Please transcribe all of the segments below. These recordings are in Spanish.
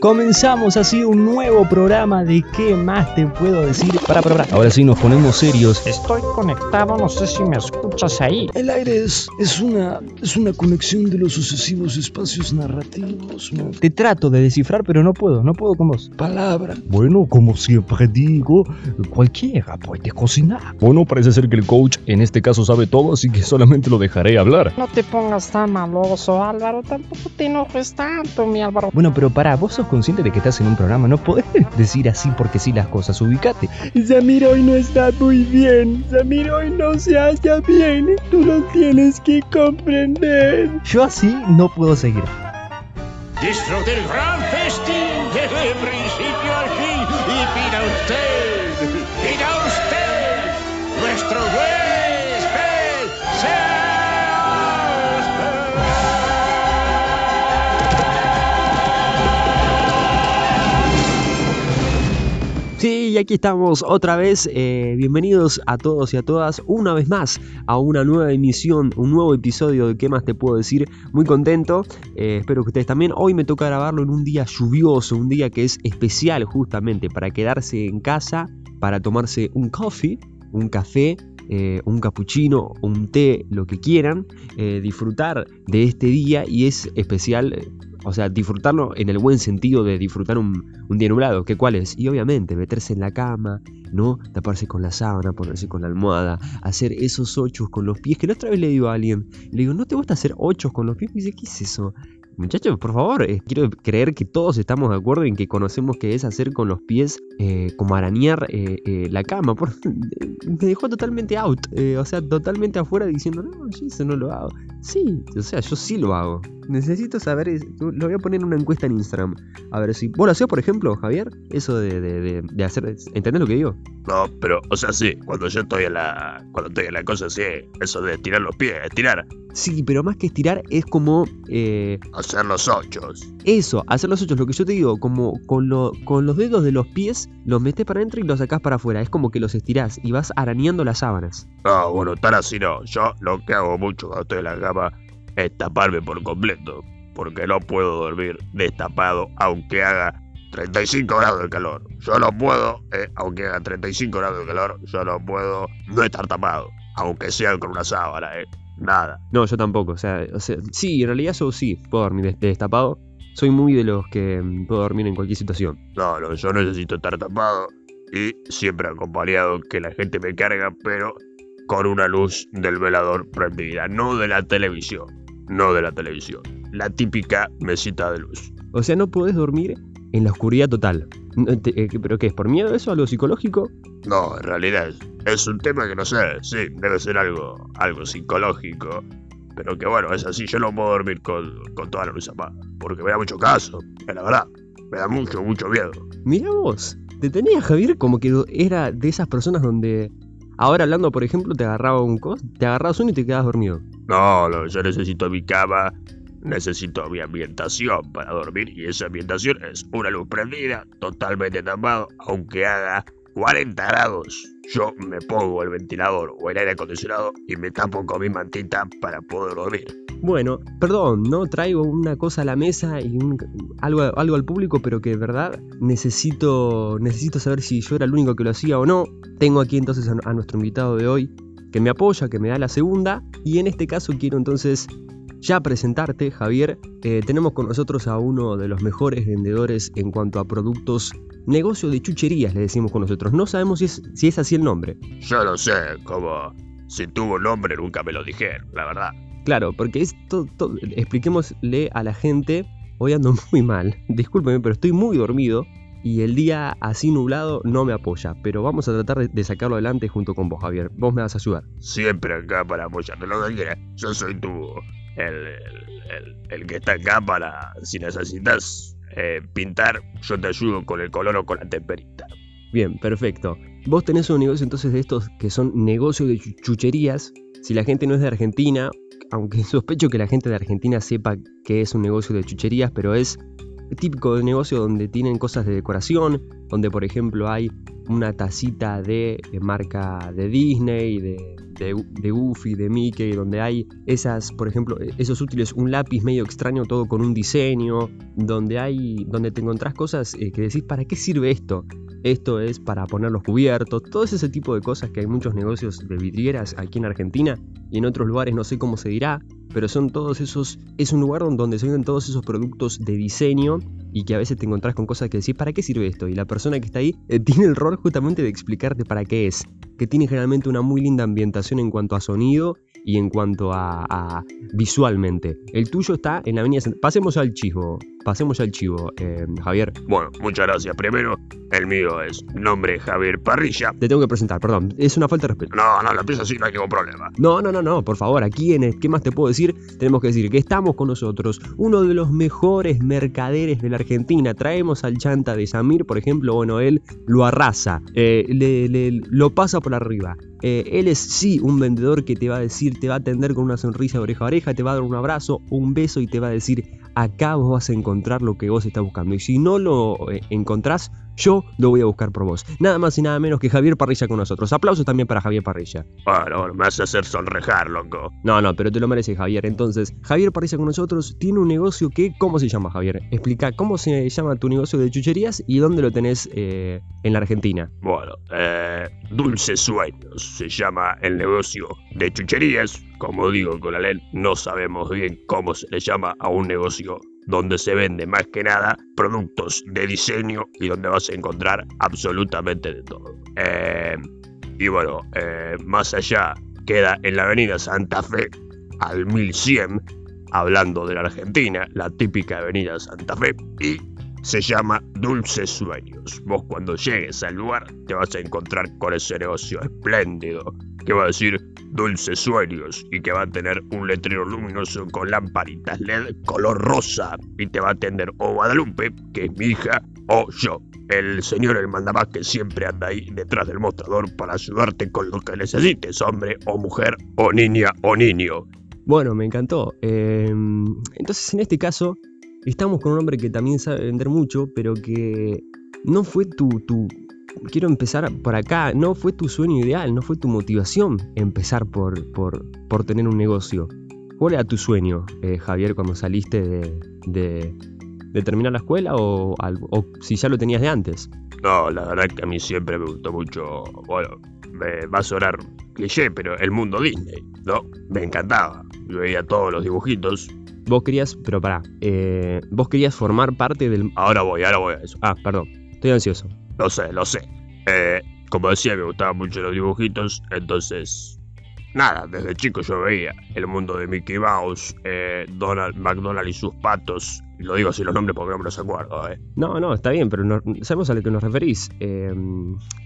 Comenzamos así un nuevo programa de qué más te puedo decir. Para, para, para. Ahora sí nos ponemos serios. Estoy conectado, no sé si me escuchas ahí. El aire es, es, una, es una conexión de los sucesivos espacios narrativos. ¿no? Te trato de descifrar, pero no puedo, no puedo con vos. Palabra. Bueno, como siempre digo, cualquiera puede cocinar. Bueno, parece ser que el coach en este caso sabe todo, así que solamente lo dejaré hablar. No te pongas tan maloso, Álvaro. Tampoco te enojes tanto, mi Álvaro. Bueno, pero para, vos sos consciente de que estás en un programa, no podés decir así porque sí las cosas, ubicate. Samir hoy no está muy bien. Samir hoy no se halla bien. Tú lo tienes que comprender. Yo así no puedo seguir. Disfrute el gran festín desde el principio al fin y pida usted, Sí, y aquí estamos otra vez. eh, bienvenidos a todos y a todas una vez más a una nueva emisión, un nuevo episodio de ¿Qué más te puedo decir? Muy contento, eh, espero que ustedes también. Hoy me toca grabarlo en un día lluvioso, un día que es especial justamente para quedarse en casa, para tomarse un coffee, un café. eh, un cappuccino, un té, lo que quieran, disfrutar de este día y es especial o sea, disfrutarlo en el buen sentido de disfrutar un, día nublado, que cuál es. Y obviamente meterse en la cama, ¿no? Taparse con la sábana, ponerse con la almohada, hacer esos ochos con los pies. Que la otra vez le digo a alguien, le digo, ¿no te gusta hacer ochos con los pies? Me dice, ¿qué es eso? Muchachos, por favor, eh, quiero creer que todos estamos de acuerdo en que conocemos qué es hacer con los pies eh, como arañar eh, la cama. Por- me dejó totalmente out, o sea, totalmente afuera diciendo, no, yo eso no lo hago. Sí, o sea, yo sí lo hago. Necesito saber, lo voy a poner en una encuesta en Instagram. A ver si... ¿Vos lo hacés, por ejemplo, Javier? Eso de, de, de, de hacer... ¿Entendés lo que digo? No, pero, o sea, sí, cuando yo estoy en la. Cuando estoy en la cosa, sí, eso de estirar los pies, estirar, Sí, pero más que estirar es como... eh, hacer los ochos. Eso, hacer los ochos, lo que yo te digo, como con, lo- con los dedos de los pies, los metes para adentro y los sacás para afuera. Es como que los estirás y vas arañando las sábanas. No, bueno, tan así no. Yo lo que hago mucho cuando estoy en la cama es taparme por completo. Porque no puedo dormir destapado aunque haga 35 grados de calor. Yo no puedo, eh, aunque haga 35 grados de calor, yo no puedo no estar tapado. Aunque sea con una sábana, eh. Nada. No, yo tampoco. O sea, o sea, sí, en realidad yo sí puedo dormir des- destapado. Soy muy de los que mm, puedo dormir en cualquier situación. No, no, yo necesito estar tapado y siempre acompañado que la gente me carga, pero con una luz del velador prendida, no de la televisión, no de la televisión, la típica mesita de luz. O sea, no podés dormir en la oscuridad total. Eh, ¿Pero qué es? ¿Por miedo eso? ¿Algo psicológico? No, en realidad es, es un tema que no sé, sí, debe ser algo, algo psicológico, pero que bueno, es así, yo no puedo dormir con, con toda la luz apagada, porque me da mucho caso, es la verdad, me da mucho, mucho miedo. Mira vos, te tenía Javier como que era de esas personas donde ahora hablando, por ejemplo, te agarraba un cos, te agarrabas uno y te quedabas dormido. No, no, yo necesito mi cama, necesito mi ambientación para dormir y esa ambientación es una luz prendida, totalmente tapado, aunque haga 40 grados. Yo me pongo el ventilador o el aire acondicionado y me tapo con mi mantita para poder dormir. Bueno, perdón, no traigo una cosa a la mesa y algo, algo al público, pero que de verdad necesito, necesito saber si yo era el único que lo hacía o no. Tengo aquí entonces a nuestro invitado de hoy que me apoya, que me da la segunda. Y en este caso quiero entonces ya presentarte, Javier. Eh, tenemos con nosotros a uno de los mejores vendedores en cuanto a productos, negocio de chucherías, le decimos con nosotros. No sabemos si es, si es así el nombre. Yo no sé, como si tuvo nombre nunca me lo dijeron, la verdad. Claro, porque esto, to- expliquémosle a la gente, hoy ando muy mal, discúlpeme, pero estoy muy dormido y el día así nublado no me apoya, pero vamos a tratar de, de sacarlo adelante junto con vos, Javier. Vos me vas a ayudar. Siempre acá para apoyarte lo que quieras. Yo soy tu. El, el, que está acá para. Si necesitas eh, pintar, yo te ayudo con el color o con la temperita. Bien, perfecto. Vos tenés un negocio entonces de estos que son negocios de chu- chucherías. Si la gente no es de Argentina, aunque sospecho que la gente de Argentina sepa que es un negocio de chucherías, pero es típico de negocio donde tienen cosas de decoración, donde por ejemplo hay una tacita de, de marca de Disney, de, de, de Goofy, de Mickey, donde hay esas, por ejemplo, e, esos útiles, un lápiz medio extraño, todo con un diseño, donde hay, donde te encontrás cosas eh, que decís, ¿para qué sirve esto? Esto es para poner los cubiertos, todo ese tipo de cosas que hay muchos negocios de vidrieras aquí en Argentina y en otros lugares no sé cómo se dirá, pero son todos esos, es un lugar donde se venden todos esos productos de diseño y que a veces te encontrás con cosas que decís, ¿para qué sirve esto? Y la que está ahí eh, tiene el rol justamente de explicarte para qué es, que tiene generalmente una muy linda ambientación en cuanto a sonido y en cuanto a, a visualmente. El tuyo está en la avenida... Cent- Pasemos al chivo, pasemos al chivo, eh, Javier. Bueno, muchas gracias. Primero, el mío es nombre Javier Parrilla. Te tengo que presentar, perdón, es una falta de respeto. No, no, lo empiezo así, no hay ningún problema. No, no, no, no, por favor, aquí en el- ¿Qué más te puedo decir? Tenemos que decir que estamos con nosotros uno de los mejores mercaderes de la Argentina. Traemos al chanta de Samir, por ejemplo, bueno, él lo arrasa, eh, le- le- lo pasa por arriba. Eh, él es sí un vendedor que te va a decir, te va a atender con una sonrisa de oreja a oreja, te va a dar un abrazo, un beso y te va a decir, acá vos vas a encontrar lo que vos estás buscando. Y si no lo eh, encontrás, yo lo voy a buscar por vos. Nada más y nada menos que Javier Parrilla con nosotros. Aplausos también para Javier Parrilla. Bueno, me hace hacer sonrejar, loco. No, no, pero te lo merece Javier. Entonces, Javier Parrilla con nosotros tiene un negocio que, ¿cómo se llama Javier? Explica cómo se llama tu negocio de chucherías y dónde lo tenés eh, en la Argentina. Bueno, eh, Dulces Sueños se llama el negocio de chucherías. Como digo con la ley, no sabemos bien cómo se le llama a un negocio donde se vende más que nada productos de diseño y donde vas a encontrar absolutamente de todo. Eh, y bueno, eh, más allá queda en la avenida Santa Fe al 1100, hablando de la Argentina, la típica avenida Santa Fe, y se llama Dulces Sueños. Vos cuando llegues al lugar te vas a encontrar con ese negocio espléndido que va a decir Dulces Sueños y que va a tener un letrero luminoso con lamparitas LED color rosa y te va a atender o Guadalupe, que es mi hija, o yo, el señor el mandamás que siempre anda ahí detrás del mostrador para ayudarte con lo que necesites, hombre o mujer o niña o niño. Bueno, me encantó. Eh, entonces, en este caso, estamos con un hombre que también sabe vender mucho, pero que no fue tu. Quiero empezar por acá, no fue tu sueño ideal, no fue tu motivación empezar por, por, por tener un negocio. ¿Cuál era tu sueño, eh, Javier, cuando saliste de, de, terminar la escuela o si ya lo tenías de antes? No, la verdad que a mí siempre me gustó mucho, bueno, me va a sonar cliché, pero el mundo Disney, ¿no? Me encantaba. Yo veía todos los dibujitos. Vos querías, pero pará, eh, vos querías formar parte del... Ahora voy, ahora voy a eso. Ah, perdón, estoy ansioso. Lo sé, lo sé. Eh, como decía, me gustaban mucho los dibujitos, entonces... Nada, desde chico yo veía el mundo de Mickey Mouse, eh, Donald McDonald y sus patos. Lo digo así los nombres porque no me los acuerdo, ¿eh? No, no, está bien, pero no- sabemos a lo que nos referís. Eh,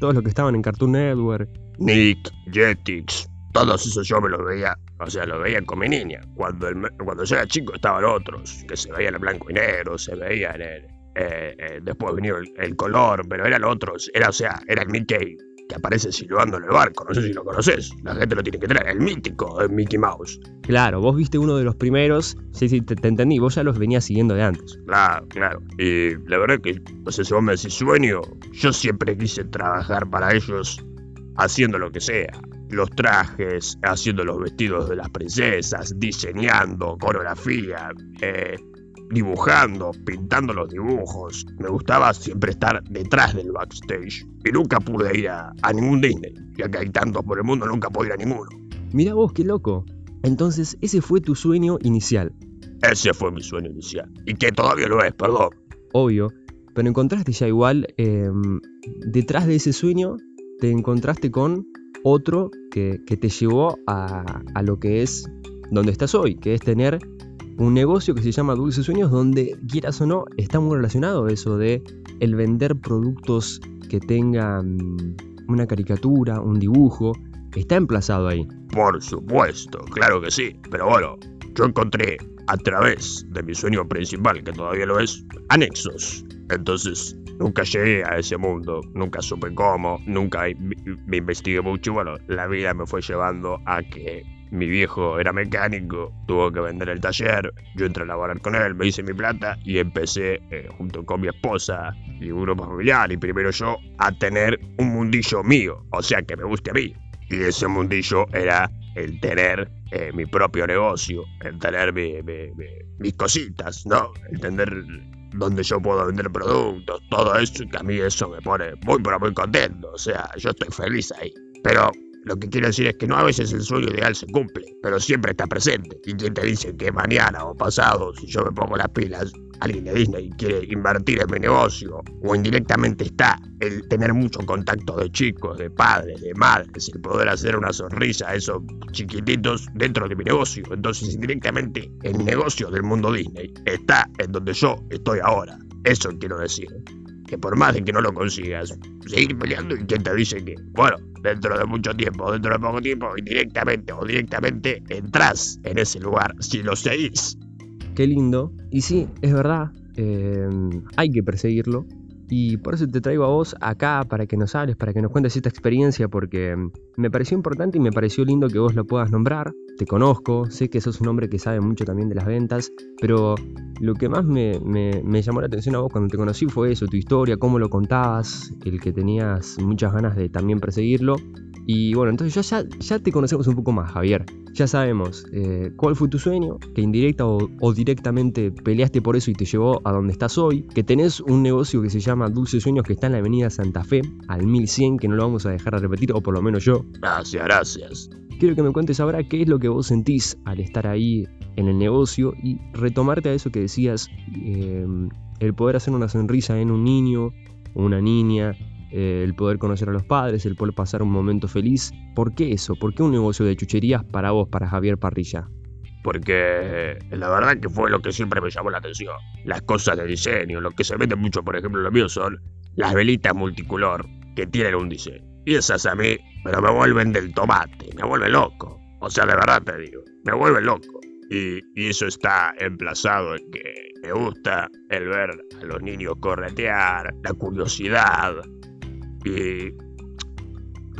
todos los que estaban en Cartoon Network. Nick, Jetix, todos esos yo me los veía, o sea, los veía con mi niña. Cuando, el cuando yo era chico estaban otros, que se veían en blanco y negro, se veían en... eh, eh, después vino el, el color, pero eran otros, era, o sea, era el Mickey que aparece silbando en el barco, no sé si lo conoces, la gente lo tiene que traer, el mítico el Mickey Mouse. Claro, vos viste uno de los primeros. Sí, sí, te, te entendí. Vos ya los venías siguiendo de antes. Claro, claro. Y la verdad que, no sé si vos me decís sueño, yo siempre quise trabajar para ellos haciendo lo que sea. Los trajes, haciendo los vestidos de las princesas, diseñando, coreografía, eh, dibujando, pintando los dibujos. Me gustaba siempre estar detrás del backstage. Y nunca pude ir a, a ningún Disney. Ya que hay tantos por el mundo, nunca pude ir a ninguno. Mira vos, qué loco. Entonces, ese fue tu sueño inicial. Ese fue mi sueño inicial. Y que todavía lo es, perdón. Obvio. Pero encontraste ya igual. eh, detrás de ese sueño, te encontraste con otro que, que te llevó a, a lo que es donde estás hoy, que es tener un negocio que se llama Dulces Sueños, donde quieras o no, está muy relacionado eso de el vender productos que tengan una caricatura, un dibujo, está emplazado ahí. Por supuesto, claro que sí. Pero bueno, yo encontré a través de mi sueño principal, que todavía lo es, anexos. Entonces, nunca llegué a ese mundo, nunca supe cómo, nunca me investigué mucho. Bueno, la vida me fue llevando a que mi viejo era mecánico, tuvo que vender el taller, yo entré a laborar con él, me hice mi plata y empecé, eh, junto con mi esposa y un grupo familiar, y primero yo, a tener un mundillo mío, o sea, que me guste a mí. Y ese mundillo era el tener eh, mi propio negocio, el tener mi- mis cositas, ¿no? El tener donde yo puedo vender productos, todo eso, que a mí eso me pone muy, pero muy contento. O sea, yo estoy feliz ahí. Pero lo que quiero decir es que no a veces el sueño ideal se cumple, pero siempre está presente. Y quien te dice que mañana o pasado, si yo me pongo las pilas, alguien de Disney quiere invertir en mi negocio, o indirectamente está el tener mucho contacto de chicos, de padres, de madres, el poder hacer una sonrisa a esos chiquititos dentro de mi negocio. Entonces, indirectamente, el negocio del mundo Disney está en donde yo estoy ahora. Eso quiero decir. Que por más de que no lo consigas, seguir peleando y quien te dice que, bueno, dentro de mucho tiempo, dentro de poco tiempo, indirectamente o directamente, entras en ese lugar si lo seguís. Qué lindo. Y sí, es verdad, eh, hay que perseguirlo. Y por eso te traigo a vos acá para que nos hables, para que nos cuentes esta experiencia, porque mm, me pareció importante y me pareció lindo que vos lo puedas nombrar. Te conozco, sé que sos un hombre que sabe mucho también de las ventas, pero lo que más me, me- me llamó la atención a vos cuando te conocí fue eso, tu historia, cómo lo contabas, el que tenías muchas ganas de también perseguirlo. Y bueno, entonces ya, ya, ya te conocemos un poco más, Javier. Ya sabemos eh, cuál fue tu sueño, que indirecta o, o directamente peleaste por eso y te llevó a donde estás hoy, que tenés un negocio que se llama Dulces Sueños que está en la avenida Santa Fe, al 1100, que no lo vamos a dejar de repetir, o por lo menos yo. Gracias, gracias. Quiero que me cuentes ahora qué es lo que vos sentís al estar ahí en el negocio y retomarte a eso que decías, eh, el poder hacer una sonrisa en un niño o una niña, eh, el poder conocer a los padres, el poder pasar un momento feliz. ¿Por qué eso? ¿Por qué un negocio de chucherías para vos, para Javier Parrilla? Porque la verdad que fue lo que siempre me llamó la atención. Las cosas de diseño, lo que se vende mucho, por ejemplo, lo mío son las velitas multicolor que tienen un diseño. Y esas a mí, pero me vuelven del tomate, me vuelven loco. O sea, de verdad te digo, me vuelven loco. Y eso está emplazado en que me gusta el ver a los niños corretear, la curiosidad. Y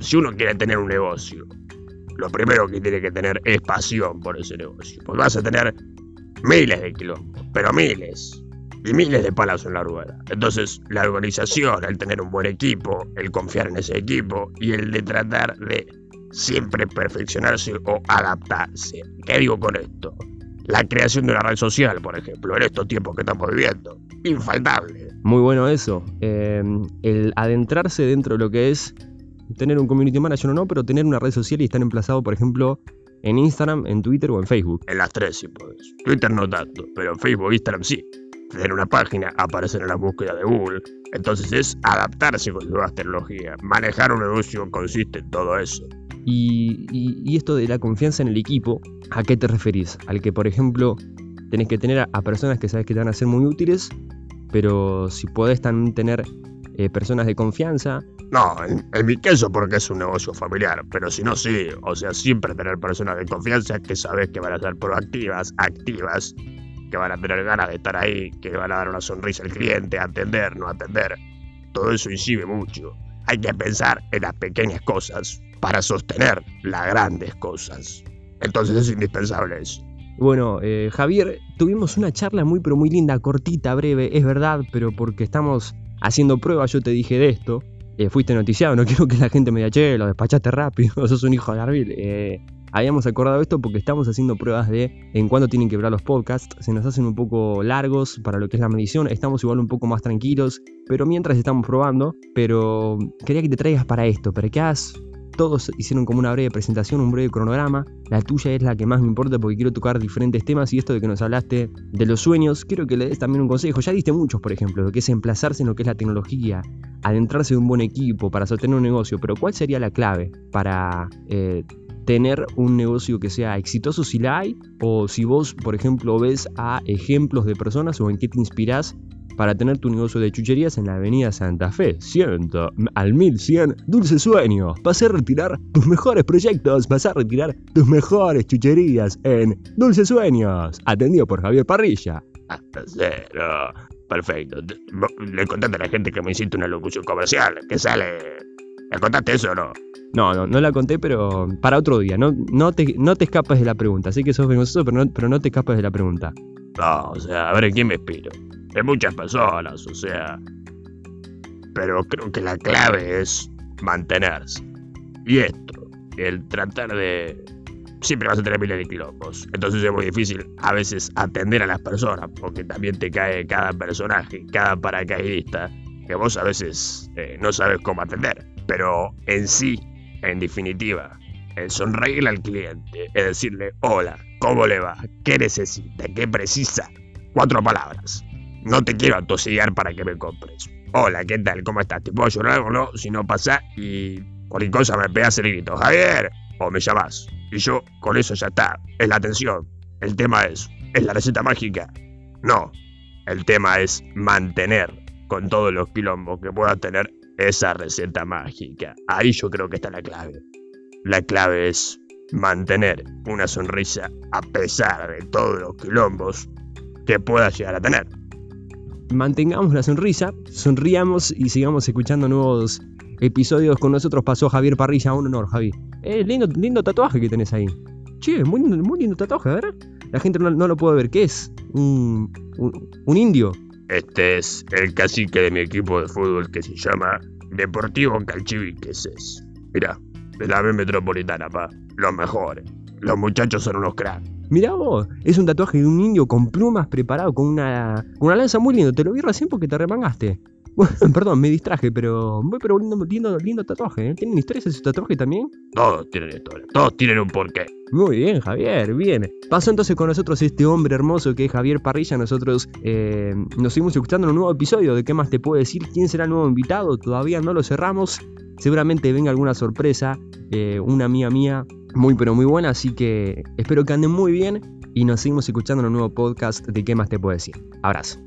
si uno quiere tener un negocio, lo primero que tiene que tener es pasión por ese negocio. Porque vas a tener miles de quilombos, pero miles. Y miles de palas en la rueda. Entonces, la organización, el tener un buen equipo, el confiar en ese equipo y el de tratar de siempre perfeccionarse o adaptarse. ¿Qué digo con esto? La creación de una red social, por ejemplo, en estos tiempos que estamos viviendo. Infaltable. Muy bueno eso, eh, el adentrarse dentro de lo que es tener un community manager o no, pero tener una red social y estar emplazado, por ejemplo, en Instagram, en Twitter o en Facebook. En las tres, si podés. Twitter no tanto, pero en Facebook, Instagram sí. Tener una página, aparecer en la búsqueda de Google. Entonces es adaptarse con nuevas tecnologías. Manejar un negocio consiste en todo eso. Y, esto de la confianza en el equipo, ¿a qué te referís? Al que, por ejemplo, tenés que tener a, a personas que sabes que te van a ser muy útiles, pero si podés también tener eh, personas de confianza, No, en, en mi caso porque es un negocio familiar, pero si no, sí. O sea, siempre tener personas de confianza que sabes que van a ser proactivas, activas, que van a tener ganas de estar ahí, que van a dar una sonrisa al cliente, atender, no atender. Todo eso incide mucho. Hay que pensar en las pequeñas cosas para sostener las grandes cosas. Entonces es indispensable eso. Bueno, eh, Javier, tuvimos una charla muy pero muy linda, cortita, breve, es verdad, pero porque estamos haciendo pruebas, yo te dije de esto. Eh, fuiste noticiado, no quiero que la gente me diga, che, lo despachaste rápido, sos un hijo de Arbil. Eh, habíamos acordado esto porque estamos haciendo pruebas de en cuándo tienen que hablar los podcasts. Se nos hacen un poco largos para lo que es la medición, estamos igual un poco más tranquilos, pero mientras estamos probando. Pero quería que te traigas para esto, para que hagas todos hicieron como una breve presentación, un breve cronograma. La tuya es la que más me importa porque quiero tocar diferentes temas y esto de que nos hablaste de los sueños, quiero que le des también un consejo. Ya diste muchos, por ejemplo, lo que es emplazarse en lo que es la tecnología, adentrarse en un buen equipo para sostener un negocio, pero ¿cuál sería la clave para eh, tener un negocio que sea exitoso si la hay? O si vos, por ejemplo, ves a ejemplos de personas o en qué te inspirás para tener tu negocio de chucherías en la avenida Santa Fe, 100 al 1100, Dulce Sueño. Vas a retirar tus mejores proyectos, vas a retirar tus mejores chucherías en Dulce Sueños, atendido por Javier Parrilla. Hasta cero. Perfecto. Le contaste a la gente que me hiciste una locución comercial, que sale... ¿Le contaste eso o no? No, no, no la conté, pero para otro día. No, no, te, no te escapes de la pregunta. Sé que sos vergonzoso, pero no, pero no te escapes de la pregunta. No, o sea, a ver en quién me inspiro. De muchas personas, o sea. Pero creo que la clave es mantenerse. Y esto, el tratar de... Siempre vas a tener miles de quilombos. Entonces es muy difícil a veces atender a las personas, porque también te cae cada personaje, cada paracaidista, que vos a veces eh, no sabes cómo atender. Pero en sí, en definitiva, el sonreírle al cliente es decirle, hola, ¿cómo le va? ¿Qué necesita? ¿Qué precisa? Cuatro palabras. No te quiero atosillar para que me compres. Hola, ¿qué tal? ¿Cómo estás? ¿Te puedo ayudar o no? Si no pasa y cualquier cosa me pegas el grito, Javier, o me llamas. Y yo con eso ya está. Es la atención. El tema es, ¿es la receta mágica? No. El tema es mantener con todos los quilombos que pueda tener esa receta mágica. Ahí yo creo que está la clave. La clave es mantener una sonrisa a pesar de todos los quilombos que pueda llegar a tener. Mantengamos la sonrisa, sonriamos y sigamos escuchando nuevos episodios. Con nosotros pasó Javier Parrilla, un honor, Javi. Eh, lindo, lindo tatuaje que tenés ahí. Che, muy, muy lindo tatuaje, ¿verdad? La gente no, no lo puede ver. ¿Qué es? Un, un indio. Este es el cacique de mi equipo de fútbol que se llama Deportivo Calchiviqueses. Mira, de la B Metropolitana, pa. Los mejores. Los muchachos son unos cracks. Mirá vos, es un tatuaje de un indio con plumas preparado con una, con una lanza muy lindo. Te lo vi recién porque te remangaste. Bueno, perdón, me distraje, pero muy pero lindo, lindo, lindo tatuaje. ¿eh? ¿Tienen historias ese tatuaje también? Todos tienen historia. Todos tienen un porqué. Muy bien, Javier, bien. Pasó entonces con nosotros este hombre hermoso que es Javier Parrilla. Nosotros eh, nos seguimos escuchando en un nuevo episodio de ¿Qué más te puedo decir? ¿Quién será el nuevo invitado? Todavía no lo cerramos. Seguramente venga alguna sorpresa, eh, una mía mía, muy pero muy buena. Así que espero que anden muy bien y nos seguimos escuchando en un nuevo podcast de ¿Qué más te puedo decir? Abrazo.